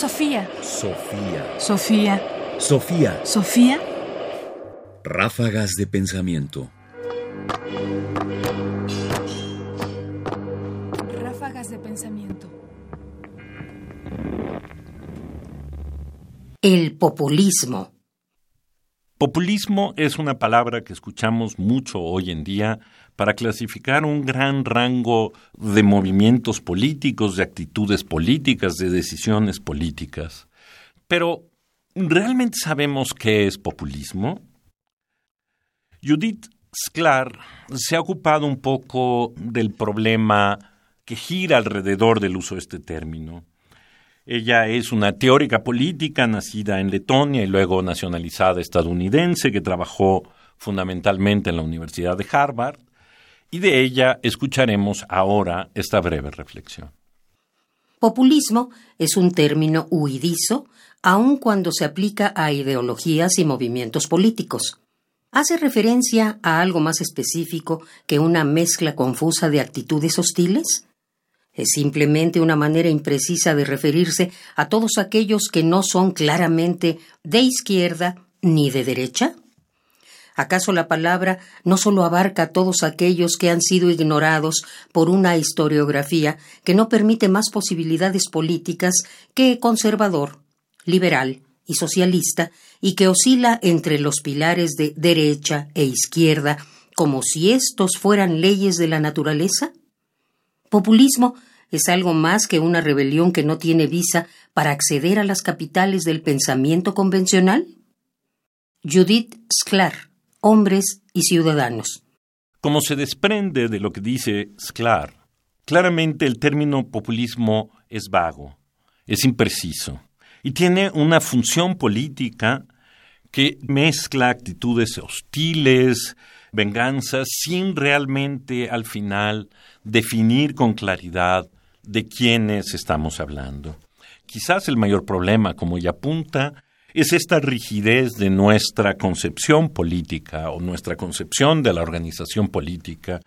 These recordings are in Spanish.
Sofía. Sofía. Sofía. Sofía. Sofía. Ráfagas de pensamiento. Ráfagas de pensamiento. El populismo. Populismo es una palabra que escuchamos mucho hoy en día para clasificar un gran rango de movimientos políticos, de actitudes políticas, de decisiones políticas. Pero, ¿realmente sabemos qué es populismo? Judith Sklar se ha ocupado un poco del problema que gira alrededor del uso de este término. Ella es una teórica política nacida en Letonia y luego nacionalizada estadounidense que trabajó fundamentalmente en la Universidad de Harvard y de ella escucharemos ahora esta breve reflexión. Populismo es un término huidizo aun cuando se aplica a ideologías y movimientos políticos. Hace referencia a algo más específico que una mezcla confusa de actitudes hostiles. Es simplemente una manera imprecisa de referirse a todos aquellos que no son claramente de izquierda ni de derecha. ¿Acaso la palabra no solo abarca a todos aquellos que han sido ignorados por una historiografía que no permite más posibilidades políticas que conservador, liberal y socialista, y que oscila entre los pilares de derecha e izquierda como si estos fueran leyes de la naturaleza? Populismo es algo más que una rebelión que no tiene visa para acceder a las capitales del pensamiento convencional? Judith Sklar hombres y ciudadanos. Como se desprende de lo que dice Sklar, claramente el término populismo es vago, es impreciso y tiene una función política que mezcla actitudes hostiles, venganzas, sin realmente al final definir con claridad de quiénes estamos hablando. Quizás el mayor problema, como ella apunta, es esta rigidez de nuestra concepción política o nuestra concepción de la organización política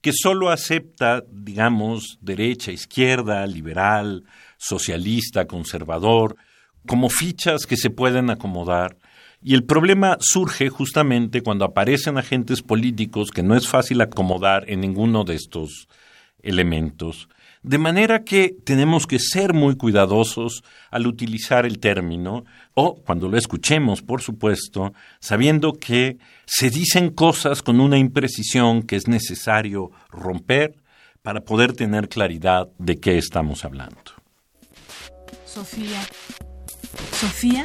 que solo acepta, digamos, derecha, izquierda, liberal, socialista, conservador, como fichas que se pueden acomodar. Y el problema surge justamente cuando aparecen agentes políticos que no es fácil acomodar en ninguno de estos elementos de manera que tenemos que ser muy cuidadosos al utilizar el término, o cuando lo escuchemos, por supuesto, sabiendo que se dicen cosas con una imprecisión que es necesario romper para poder tener claridad de qué estamos hablando. Sofía. Sofía.